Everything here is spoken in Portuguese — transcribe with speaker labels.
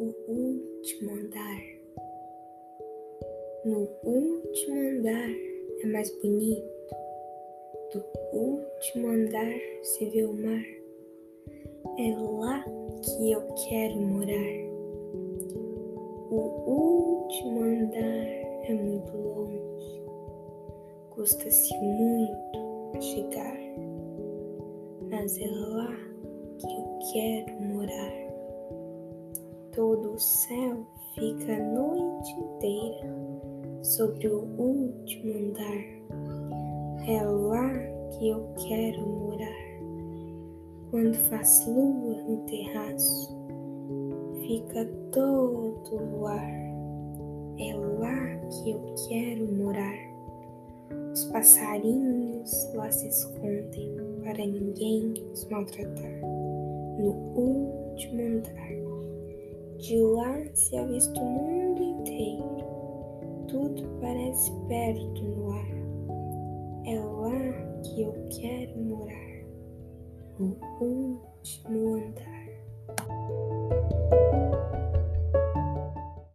Speaker 1: o último andar. No último andar é mais bonito. Do último andar se vê o mar. É lá que eu quero morar. O último andar é muito longe. Custa-se muito a chegar. Mas é lá que eu quero morar. Todo o céu fica a noite inteira sobre o último andar. É lá que eu quero morar. Quando faz lua no terraço, fica todo o ar. É lá que eu quero morar. Os passarinhos lá se escondem para ninguém os maltratar. No último andar, de lá se avista o mundo inteiro. Tudo parece perto no ar. É lá que eu quero morar. No último andar.